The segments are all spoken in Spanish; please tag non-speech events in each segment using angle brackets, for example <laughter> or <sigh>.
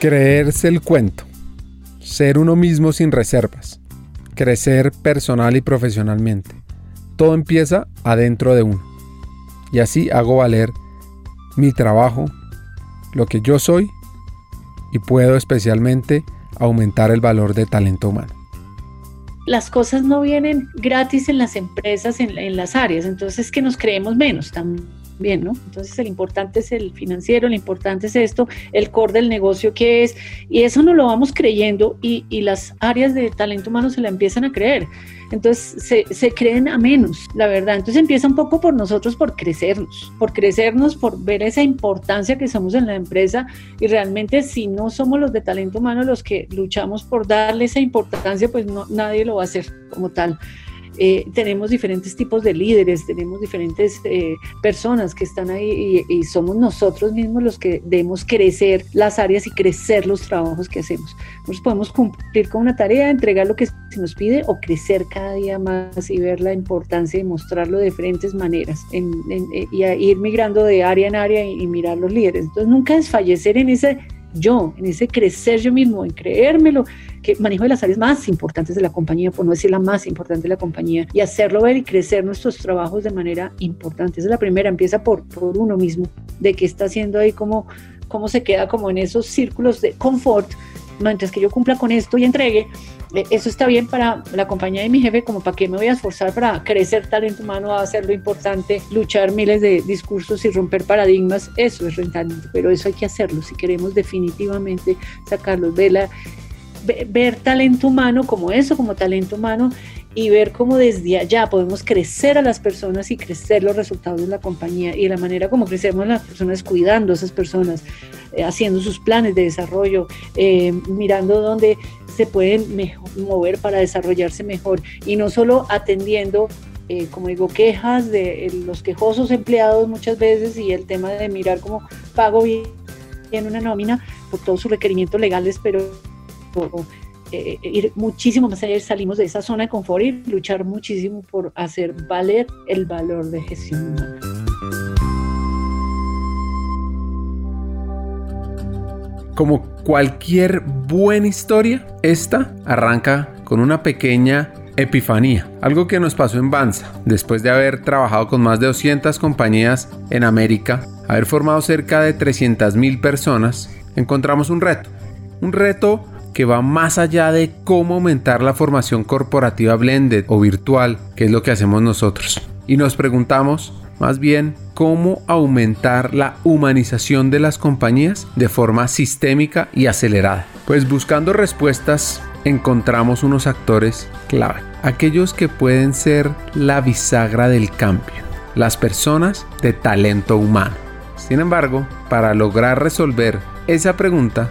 Creerse el cuento. Ser uno mismo sin reservas. Crecer personal y profesionalmente. Todo empieza adentro de uno. Y así hago valer mi trabajo, lo que yo soy y puedo especialmente aumentar el valor de talento humano. Las cosas no vienen gratis en las empresas, en, las áreas, entonces que nos creemos menos también bien, ¿no? Entonces el importante es el financiero, lo importante es esto, el core del negocio que es, y eso no lo vamos creyendo y, y las áreas de talento humano se la empiezan a creer. Entonces se, se, creen a menos, la verdad. Entonces empieza un poco por nosotros, por crecernos, por crecernos, por ver esa importancia que somos en la empresa y realmente si no somos los de talento humano los que luchamos por darle esa importancia, pues no, nadie lo va a hacer como tal. Eh, tenemos diferentes tipos de líderes, tenemos diferentes eh, personas que están ahí y, somos nosotros mismos los que debemos crecer las áreas y crecer los trabajos que hacemos. Nosotros podemos cumplir con una tarea, entregar lo que se nos pide o crecer cada día más y ver la importancia y mostrarlo de diferentes maneras en, en, eh, y ir migrando de área en área y, y mirar los líderes. Entonces nunca desfallecer en ese yo, en ese crecer yo mismo, en creérmelo, que manejo de las áreas más importantes de la compañía, por no decir la más importante de la compañía, y hacerlo ver y crecer nuestros trabajos de manera importante. Esa es la primera, empieza por, por uno mismo, de qué está haciendo ahí, cómo, cómo se queda como en esos círculos de confort, mientras que yo cumpla con esto y entregue, eh, eso está bien para la compañía de mi jefe, como para qué me voy a esforzar para crecer talento humano, hacerlo importante, luchar miles de discursos y romper paradigmas, eso es rentable, pero eso hay que hacerlo. Si queremos definitivamente sacarlos, ver, la, ver talento humano como eso, como talento humano y ver cómo desde allá podemos crecer a las personas y crecer los resultados de la compañía y la manera como crecemos las personas cuidando a esas personas, eh, haciendo sus planes de desarrollo, eh, mirando dónde se pueden mover para desarrollarse mejor. Y no solo atendiendo eh, como digo, quejas de eh, los quejosos empleados muchas veces y el tema de mirar cómo pago bien una nómina por todos sus requerimientos legales, pero eh, ir muchísimo más allá, salimos de esa zona de confort y luchar muchísimo por hacer valer el valor de gestión humana. Como cualquier buena historia, esta arranca con una pequeña epifanía, algo que nos pasó en Banza, después de haber trabajado con más de 200 compañías en América, haber formado cerca de 300.000 personas, encontramos un reto, un reto que va más allá de cómo aumentar la formación corporativa blended o virtual, que es lo que hacemos nosotros. Y nos preguntamos, más bien, cómo aumentar la humanización de las compañías de forma sistémica y acelerada. Pues buscando respuestas encontramos unos actores clave, aquellos que pueden ser la bisagra del cambio, las personas de talento humano. Sin embargo, para lograr resolver esa pregunta,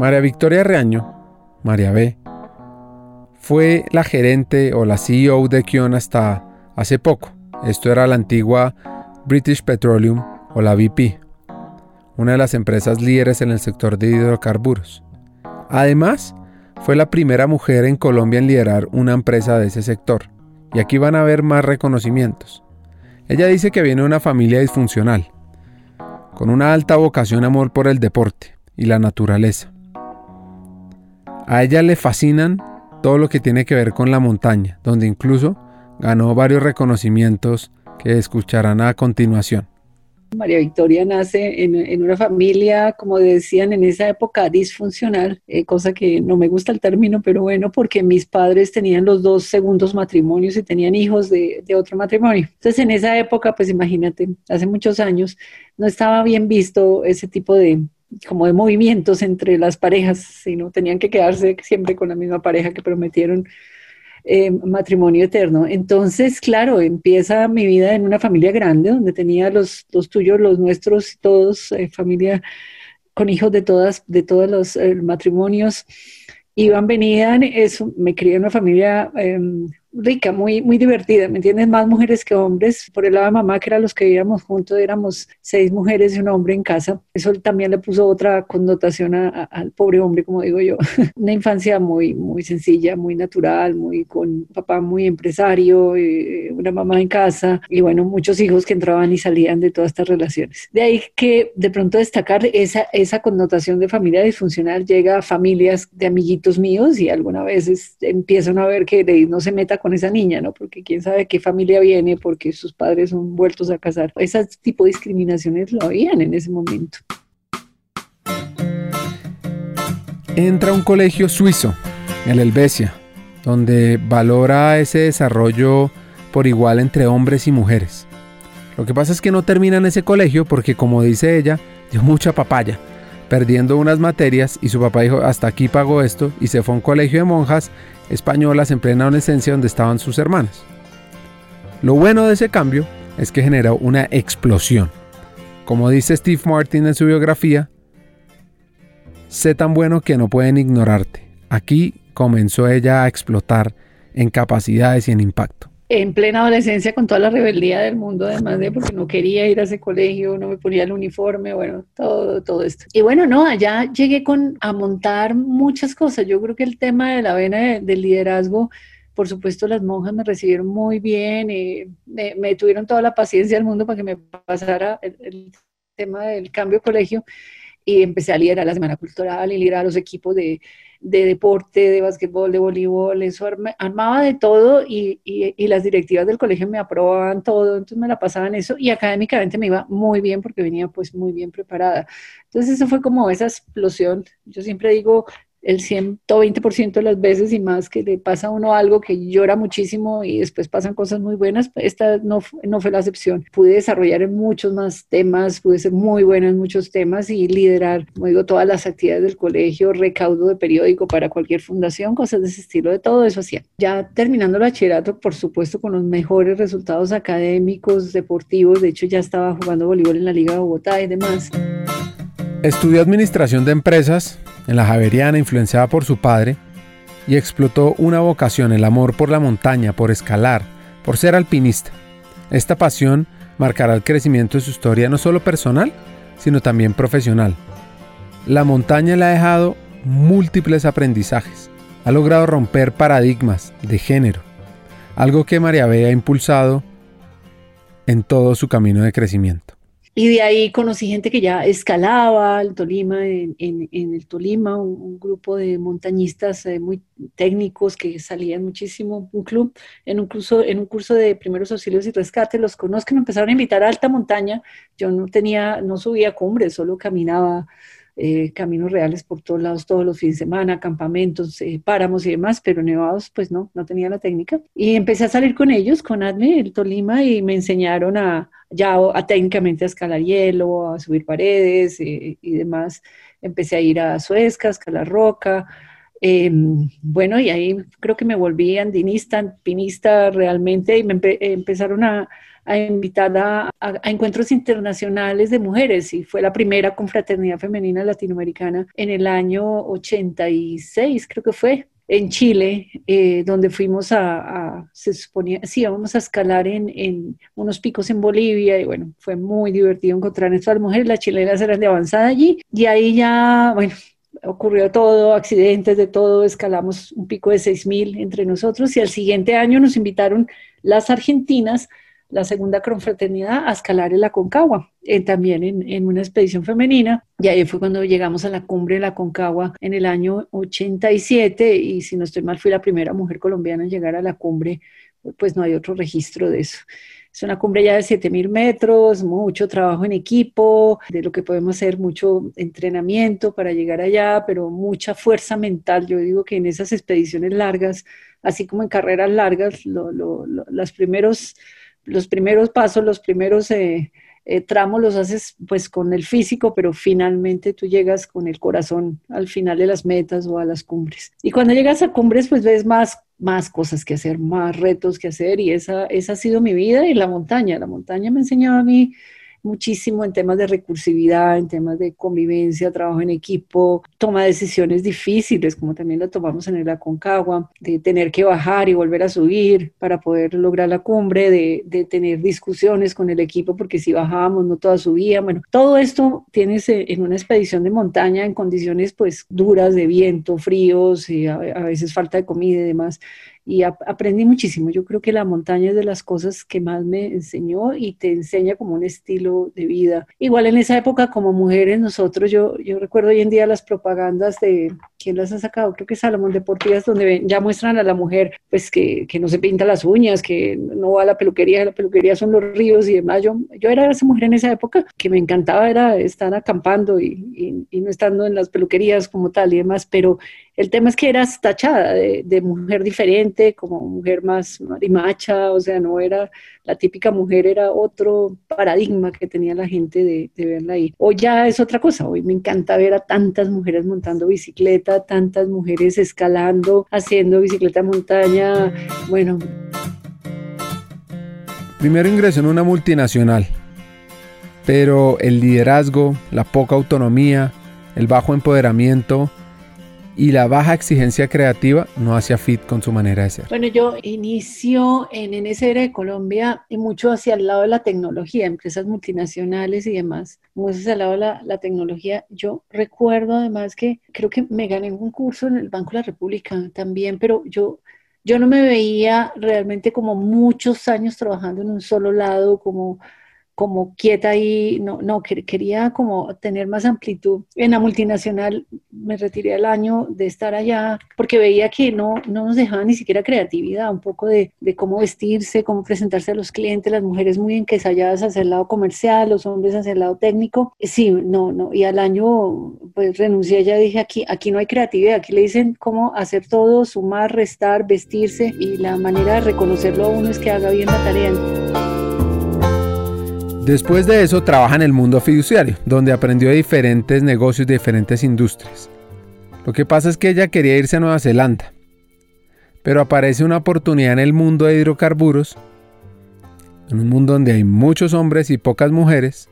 María Victoria Reaño, María B, fue la gerente o la CEO de Kion hasta hace poco. Esto era la antigua British Petroleum o la BP, una de las empresas líderes en el sector de hidrocarburos. Además, fue la primera mujer en Colombia en liderar una empresa de ese sector. Y aquí van a ver más reconocimientos. Ella dice que viene de una familia disfuncional, con una alta vocación amor por el deporte y la naturaleza. A ella le fascinan todo lo que tiene que ver con la montaña, donde incluso ganó varios reconocimientos que escucharán a continuación. María Victoria nace en, una familia, como decían en esa época, disfuncional, eh, cosa que no me gusta el término, pero bueno, porque mis padres tenían los dos segundos matrimonios y tenían hijos de, de otro matrimonio. Entonces, en esa época, pues imagínate, hace muchos años, no estaba bien visto ese tipo de, como de movimientos entre las parejas, sino tenían que quedarse siempre con la misma pareja que prometieron eh, matrimonio eterno. Entonces, claro, empieza mi vida en una familia grande, donde tenía los, los tuyos, los nuestros, todos, eh, familia con hijos de todas, de todos los eh, matrimonios. Iban, venían, eso, me crié en una familia em, rica, muy, muy divertida, ¿me entiendes? Más mujeres que hombres. Por el lado de mamá, que eran los que vivíamos juntos, éramos seis mujeres y un hombre en casa. Eso también le puso otra connotación al pobre hombre, como digo yo. <laughs> Una infancia muy, muy sencilla, muy natural, muy con papá muy empresario, eh, una mamá en casa y bueno, muchos hijos que entraban y salían de todas estas relaciones. De ahí que de pronto destacar esa, esa connotación de familia disfuncional llega a familias de amiguitos míos y algunas veces empiezan a ver que no se meta con esa niña, ¿no? Porque quién sabe qué familia viene porque sus padres son vueltos a casar. Ese tipo de discriminaciones lo habían en ese momento. Entra a un colegio suizo, el Helvecia, donde valora ese desarrollo por igual entre hombres y mujeres. Lo que pasa es que no termina en ese colegio porque, como dice ella, dio mucha papaya, perdiendo unas materias y su papá dijo, hasta aquí pago esto y se fue a un colegio de monjas españolas en plena adolescencia donde estaban sus hermanas. Lo bueno de ese cambio es que generó una explosión. Como dice Steve Martin en su biografía, sé tan bueno que no pueden ignorarte. Aquí comenzó ella a explotar en capacidades y en impacto en plena adolescencia con toda la rebeldía del mundo, además de porque no quería ir a ese colegio, no me ponía el uniforme, bueno, todo, todo esto. Y bueno, no, allá llegué con, a montar muchas cosas. Yo creo que el tema de la vena del liderazgo, por supuesto, las monjas me recibieron muy bien, y me, tuvieron toda la paciencia del mundo para que me pasara el, el tema del cambio de colegio y empecé a liderar la Semana Cultural y liderar los equipos de de deporte, de básquetbol, de voleibol, eso armaba de todo y, y, las directivas del colegio me aprobaban todo, entonces me la pasaban eso y académicamente me iba muy bien porque venía pues muy bien preparada. Entonces eso fue como esa explosión. Yo siempre digo, el 120% de las veces y más que le pasa a uno algo que llora muchísimo y después pasan cosas muy buenas, esta no, no fue la excepción. Pude desarrollar en muchos más temas, pude ser muy buena en muchos temas y liderar, como digo, todas las actividades del colegio, recaudo de periódico para cualquier fundación, cosas de ese estilo, de todo eso hacía. Ya terminando el bachillerato, por supuesto, con los mejores resultados académicos, deportivos, de hecho ya estaba jugando voleibol en la Liga de Bogotá y demás. Estudió administración de empresas en la Javeriana influenciada por su padre y explotó una vocación, el amor por la montaña, por escalar, por ser alpinista. Esta pasión marcará el crecimiento de su historia no solo personal, sino también profesional. La montaña le ha dejado múltiples aprendizajes, ha logrado romper paradigmas de género, algo que María B ha impulsado en todo su camino de crecimiento. Y de ahí conocí gente que ya escalaba el Tolima, en, el Tolima, un, grupo de montañistas eh, muy técnicos que salían muchísimo, un club, en un, curso, en un curso de primeros auxilios y rescate, los conozco, me empezaron a invitar a alta montaña, yo no tenía, no subía cumbres, solo caminaba eh, caminos reales por todos lados todos los fines de semana, campamentos, eh, páramos y demás, pero nevados pues no, no tenía la técnica. Y empecé a salir con ellos, con ADME, el Tolima, y me enseñaron a, ya a, técnicamente a escalar hielo, a subir paredes eh, y demás. Empecé a ir a Suezca, a escalar roca. Em, bueno, y ahí creo que me volví andinista, alpinista realmente, y me empezaron a, a invitar a, encuentros internacionales de mujeres y fue la primera confraternidad femenina latinoamericana en el año 86, creo que fue, en Chile, eh, donde fuimos a, se suponía, sí, íbamos a escalar en, en, unos picos en Bolivia y bueno, fue muy divertido encontrar a estas mujeres, las chilenas eran de avanzada allí y ahí ya, bueno, ocurrió todo, accidentes de todo, escalamos un pico de 6.000 entre nosotros y al siguiente año nos invitaron las argentinas la segunda confraternidad a escalar en la Concagua, eh, también en, en, una expedición femenina. Y ahí fue cuando llegamos a la cumbre de la Concagua en el año 87 y si no estoy mal fui la primera mujer colombiana en llegar a la cumbre, pues no hay otro registro de eso. Es una cumbre ya de 7.000 metros, mucho trabajo en equipo, de lo que podemos hacer, mucho entrenamiento para llegar allá, pero mucha fuerza mental. Yo digo que en esas expediciones largas, así como en carreras largas, lo, lo, los primeros los primeros pasos, los primeros eh, eh, tramos los haces pues con el físico, pero finalmente tú llegas con el corazón al final de las metas o a las cumbres. Y cuando llegas a cumbres pues ves más más cosas que hacer, más retos que hacer y esa, esa ha sido mi vida y la montaña. La montaña me enseñó a mí muchísimo en temas de recursividad, en temas de convivencia, trabajo en equipo, toma decisiones difíciles, como también la tomamos en el Aconcagua, de tener que bajar y volver a subir para poder lograr la cumbre, de, de tener discusiones con el equipo, porque si bajábamos no todas subían. Bueno, todo esto tienes en una expedición de montaña en condiciones pues duras de viento, fríos, y a, a veces falta de comida y demás y aprendí muchísimo. Yo creo que la montaña es de las cosas que más me enseñó y te enseña como un estilo de vida. Igual en esa época como mujeres nosotros, yo, yo recuerdo hoy en día las propagandas de, ¿quién las ha sacado? Creo que Salomón Deportivas, donde ya muestran a la mujer pues que, que, no se pinta las uñas, que no va a la peluquería, la peluquería son los ríos y demás. Yo, yo era esa mujer en esa época que me encantaba era estar acampando y, y, y no estando en las peluquerías como tal y demás, pero el tema es que eras tachada de, de, mujer diferente, como mujer más marimacha, o sea, no era la típica mujer, era otro paradigma que tenía la gente de, de verla ahí. Hoy ya es otra cosa, hoy me encanta ver a tantas mujeres montando bicicleta, tantas mujeres escalando, haciendo bicicleta montaña, bueno. Primero ingresó en una multinacional, pero el liderazgo, la poca autonomía, el bajo empoderamiento, y la baja exigencia creativa no hacía fit con su manera de ser. Bueno, yo inicio en NSR de Colombia y mucho hacia el lado de la tecnología, empresas multinacionales y demás, mucho hacia el lado de la, la tecnología. Yo recuerdo además que creo que me gané un curso en el Banco de la República también, pero yo yo no me veía realmente como muchos años trabajando en un solo lado, como como quieta y no, no, quería como tener más amplitud. En la multinacional me retiré al año de estar allá porque veía que no, no nos dejaban ni siquiera creatividad, un poco de, de cómo vestirse, cómo presentarse a los clientes, las mujeres muy enquesalladas hacia el lado comercial, los hombres hacia el lado técnico. Sí, no, no, y al año pues renuncié, ya dije aquí, aquí no hay creatividad, aquí le dicen cómo hacer todo, sumar, restar, vestirse y la manera de reconocerlo a uno es que haga bien la tarea. Después de eso trabaja en el mundo fiduciario, donde aprendió diferentes negocios de diferentes industrias. Lo que pasa es que ella quería irse a Nueva Zelanda, pero aparece una oportunidad en el mundo de hidrocarburos, en un mundo donde hay muchos hombres y pocas mujeres,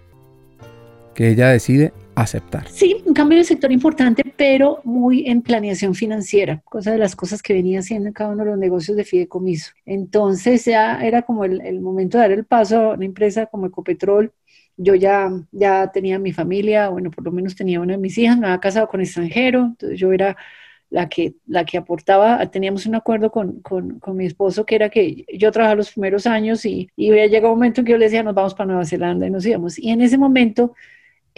que ella decide aceptar. Sí, un cambio de sector importante, pero muy en planeación financiera, cosa de las cosas que venía haciendo en cada uno de los negocios de fideicomiso. Entonces ya era como el, el momento de dar el paso a una empresa como Ecopetrol. Yo ya, ya tenía mi familia, bueno, por lo menos tenía una de mis hijas, me había casado con extranjero, entonces yo era la que, la que aportaba, teníamos un acuerdo con, con, con, mi esposo que era que yo trabajaba los primeros años y, y llegó un momento en que yo le decía, nos vamos para Nueva Zelanda y nos íbamos. Y en ese momento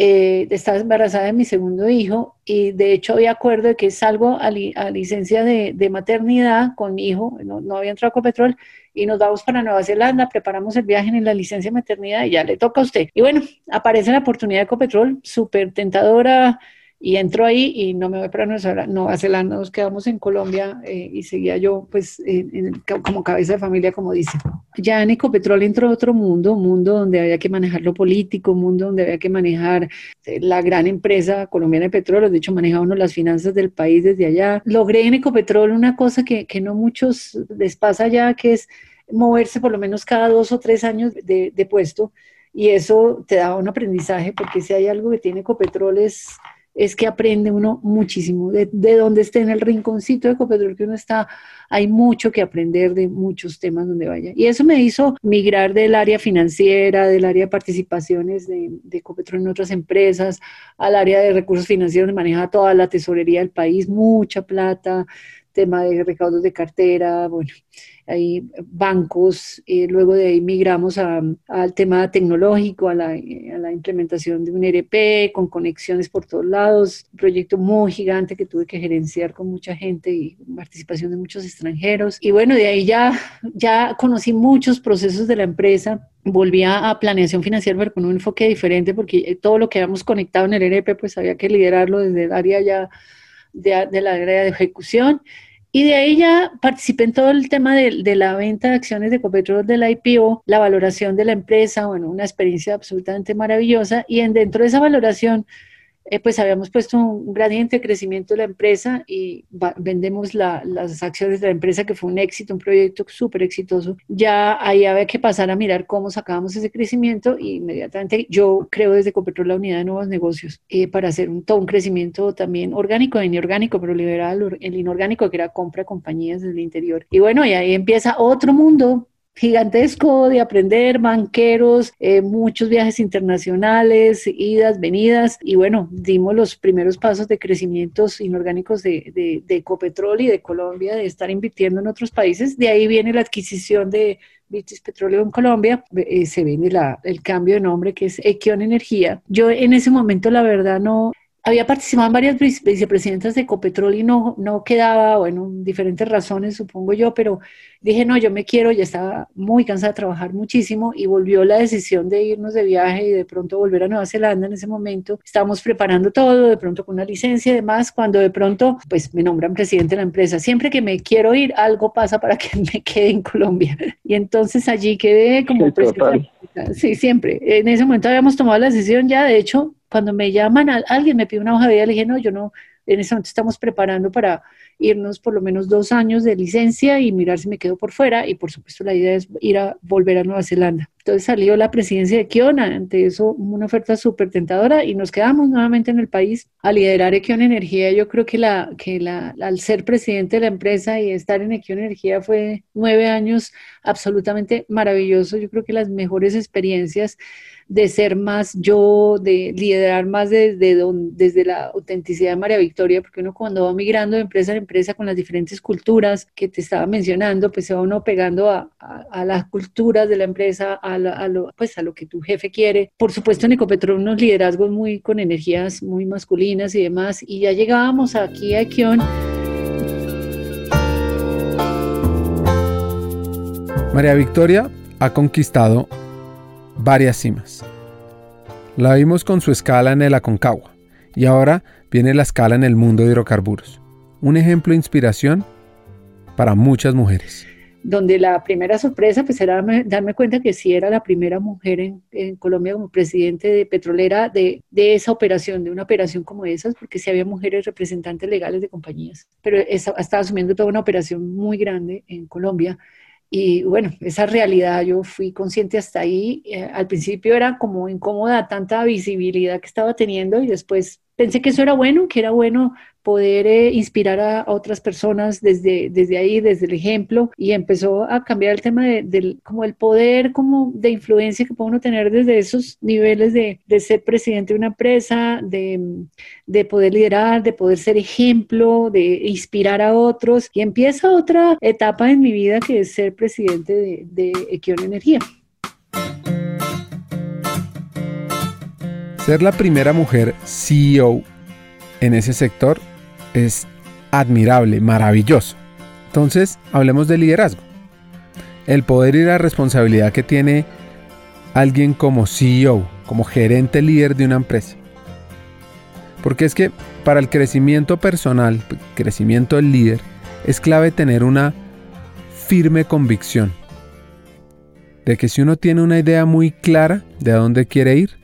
eh, estaba embarazada de mi segundo hijo y de hecho había acuerdo de que salgo a, li, licencia de, de, maternidad con mi hijo, no, no había entrado a Copetrol y nos vamos para Nueva Zelanda, preparamos el viaje en la licencia de maternidad y ya le toca a usted. Y bueno, aparece la oportunidad de Copetrol, súper tentadora, y entro ahí y no me voy para Nueva Zelanda, nos quedamos en Colombia eh, y seguía yo pues en, en, como cabeza de familia, como dice. Ya en Ecopetrol entró otro mundo, un mundo donde había que manejar lo político, un mundo donde había que manejar eh, la gran empresa colombiana de petróleo, de hecho manejaba uno las finanzas del país desde allá. Logré en Ecopetrol una cosa que, que no muchos les pasa ya, que es moverse por lo menos cada dos o tres años de, de puesto y eso te da un aprendizaje porque si hay algo que tiene Ecopetrol es es que aprende uno muchísimo. De, de, donde esté en el rinconcito de Ecopetrol que uno está, hay mucho que aprender de muchos temas donde vaya. Y eso me hizo migrar del área financiera, del área de participaciones de, de Ecopetrol en otras empresas, al área de recursos financieros, maneja toda la tesorería del país, mucha plata, tema de recaudos de cartera, bueno, hay bancos, eh, luego de ahí migramos al tema tecnológico, a la, implementación de un ERP con conexiones por todos lados, un proyecto muy gigante que tuve que gerenciar con mucha gente y participación de muchos extranjeros. Y bueno, de ahí ya, ya conocí muchos procesos de la empresa, volví a planeación financiera pero con un enfoque diferente porque todo lo que habíamos conectado en el ERP pues había que liderarlo desde el área ya de, la área de ejecución y de ahí ya participé en todo el tema de, de, la venta de acciones de Ecopetrol del IPO, la valoración de la empresa, bueno, una experiencia absolutamente maravillosa. Y en, dentro de esa valoración eh, pues habíamos puesto un gradiente de crecimiento de la empresa y vendemos las acciones de la empresa, que fue un éxito, un proyecto súper exitoso. Ya ahí había que pasar a mirar cómo sacábamos ese crecimiento y inmediatamente yo creo desde Copetrol la unidad de nuevos negocios eh, para hacer un, todo un crecimiento también orgánico e inorgánico, pero liberal el inorgánico que era compra compañías del interior. Y bueno, y ahí empieza otro mundo gigantesco de aprender, banqueros, eh, muchos viajes internacionales, idas, venidas, y bueno, dimos los primeros pasos de crecimientos inorgánicos de, de, de Ecopetrol y de Colombia, de estar invirtiendo en otros países. De ahí viene la adquisición de British Petroleum en Colombia, eh, se viene la, el cambio de nombre que es Equion Energía. Yo en ese momento, la verdad, no, había participado en varias vicepresidentas de Ecopetrol y no, no quedaba, bueno, diferentes razones supongo yo, pero dije, no, yo me quiero, ya estaba muy cansada de trabajar muchísimo y volvió la decisión de irnos de viaje y de pronto volver a Nueva Zelanda en ese momento. Estábamos preparando todo, de pronto con una licencia y demás, cuando de pronto pues me nombran presidente de la empresa. Siempre que me quiero ir, algo pasa para que <laughs> me quede en Colombia. Y entonces allí quedé como presidente. Sí, siempre. En ese momento habíamos tomado la decisión ya, de hecho, cuando me llaman, alguien me pide una hoja de vida, le dije, no, yo no, en ese momento estamos preparando para irnos por lo menos dos años de licencia y mirar si me quedo por fuera. Y por supuesto la idea es ir a volver a Nueva Zelanda. Entonces salió la presidencia de Kiona, ante eso una oferta súper tentadora y nos quedamos nuevamente en el país a liderar Equion Energía. Yo creo que, la, que la, al ser presidente de la empresa y estar en Equion Energía fue nueve años absolutamente maravilloso. Yo creo que las mejores experiencias de ser más yo, de liderar más desde, desde la autenticidad de María Victoria, porque uno cuando va migrando de empresa en empresa con las diferentes culturas que te estaba mencionando, pues se va uno pegando a, las culturas de la empresa, a, lo, pues a lo que tu jefe quiere. Por supuesto en Ecopetrol unos liderazgos muy con energías muy masculinas y demás, y ya llegábamos aquí a Kion. María Victoria ha conquistado varias cimas. La vimos con su escala en el Aconcagua y ahora viene la escala en el mundo de hidrocarburos. Un ejemplo de inspiración para muchas mujeres. Donde la primera sorpresa pues era darme cuenta que sí era la primera mujer en, Colombia como presidente de petrolera de, de, esa operación, de una operación como esas, porque sí había mujeres representantes legales de compañías, pero estaba asumiendo toda una operación muy grande en Colombia y bueno, esa realidad yo fui consciente hasta ahí. Eh, al principio era como incómoda tanta visibilidad que estaba teniendo y después pensé que eso era bueno, que era bueno poder eh, inspirar a, otras personas desde, desde ahí, desde el ejemplo, y empezó a cambiar el tema de, del como el poder como de influencia que puede tener desde esos niveles de, de ser presidente de una empresa, de, de, poder liderar, de poder ser ejemplo, de inspirar a otros, y empieza otra etapa en mi vida que es ser presidente de, de Equion Energía. Ser la primera mujer CEO en ese sector es admirable, maravilloso. Entonces, hablemos de liderazgo. El poder y la responsabilidad que tiene alguien como CEO, como gerente líder de una empresa. Porque es que para el crecimiento personal, crecimiento del líder, es clave tener una firme convicción de que si uno tiene una idea muy clara de a dónde quiere ir,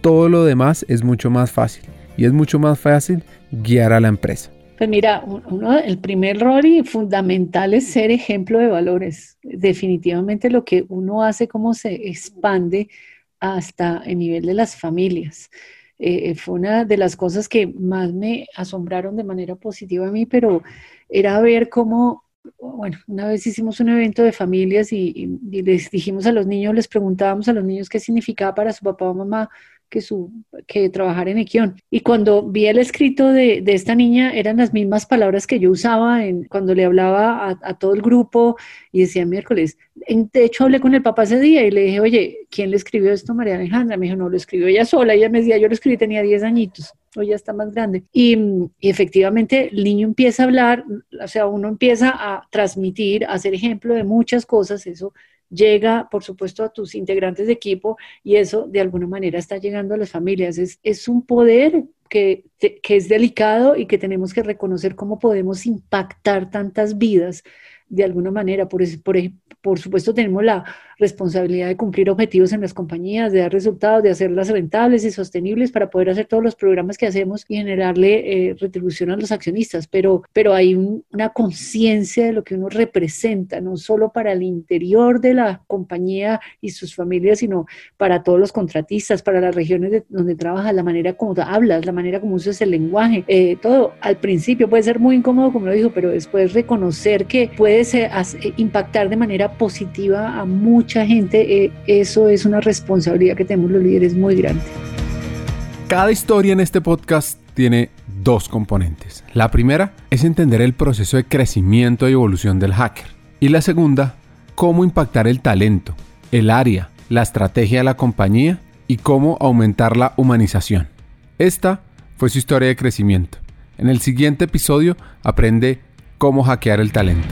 todo lo demás es mucho más fácil y es mucho más fácil guiar a la empresa. Pues mira, uno, el primer rol y fundamental es ser ejemplo de valores. Definitivamente lo que uno hace, cómo se expande hasta el nivel de las familias. Eh, fue una de las cosas que más me asombraron de manera positiva a mí, pero era ver cómo, bueno, una vez hicimos un evento de familias y, y les dijimos a los niños, les preguntábamos a los niños qué significaba para su papá o mamá que, su, que trabajar en Equión. Y cuando vi el escrito de, de, esta niña, eran las mismas palabras que yo usaba en, cuando le hablaba a, a, todo el grupo y decía miércoles. De hecho, hablé con el papá ese día y le dije, oye, ¿quién le escribió esto, María Alejandra? Me dijo, no, lo escribió ella sola. Ella me decía, yo lo escribí, tenía 10 añitos o ya está más grande. Y, y, efectivamente el niño empieza a hablar, o sea, uno empieza a transmitir, a hacer ejemplo de muchas cosas, eso llega, por supuesto, a tus integrantes de equipo y eso de alguna manera está llegando a las familias. Es, es un poder que, que, es delicado y que tenemos que reconocer cómo podemos impactar tantas vidas de alguna manera. Por, por, por supuesto, tenemos la responsabilidad de cumplir objetivos en las compañías, de dar resultados, de hacerlas rentables y sostenibles para poder hacer todos los programas que hacemos y generarle eh, retribución a los accionistas. Pero, pero hay una conciencia de lo que uno representa, no solo para el interior de la compañía y sus familias, sino para todos los contratistas, para las regiones donde trabajas, la manera como hablas, la manera como usas el lenguaje, eh, todo al principio puede ser muy incómodo, como lo dijo, pero después reconocer que eh, impactar de manera positiva a mucha gente, eh, eso es una responsabilidad que tenemos los líderes muy grande. Cada historia en este podcast tiene dos componentes. La primera es entender el proceso de crecimiento y evolución del hacker. Y la segunda, cómo impactar el talento, el área, la estrategia de la compañía y cómo aumentar la humanización. Esta fue su historia de crecimiento. En el siguiente episodio aprende cómo hackear el talento.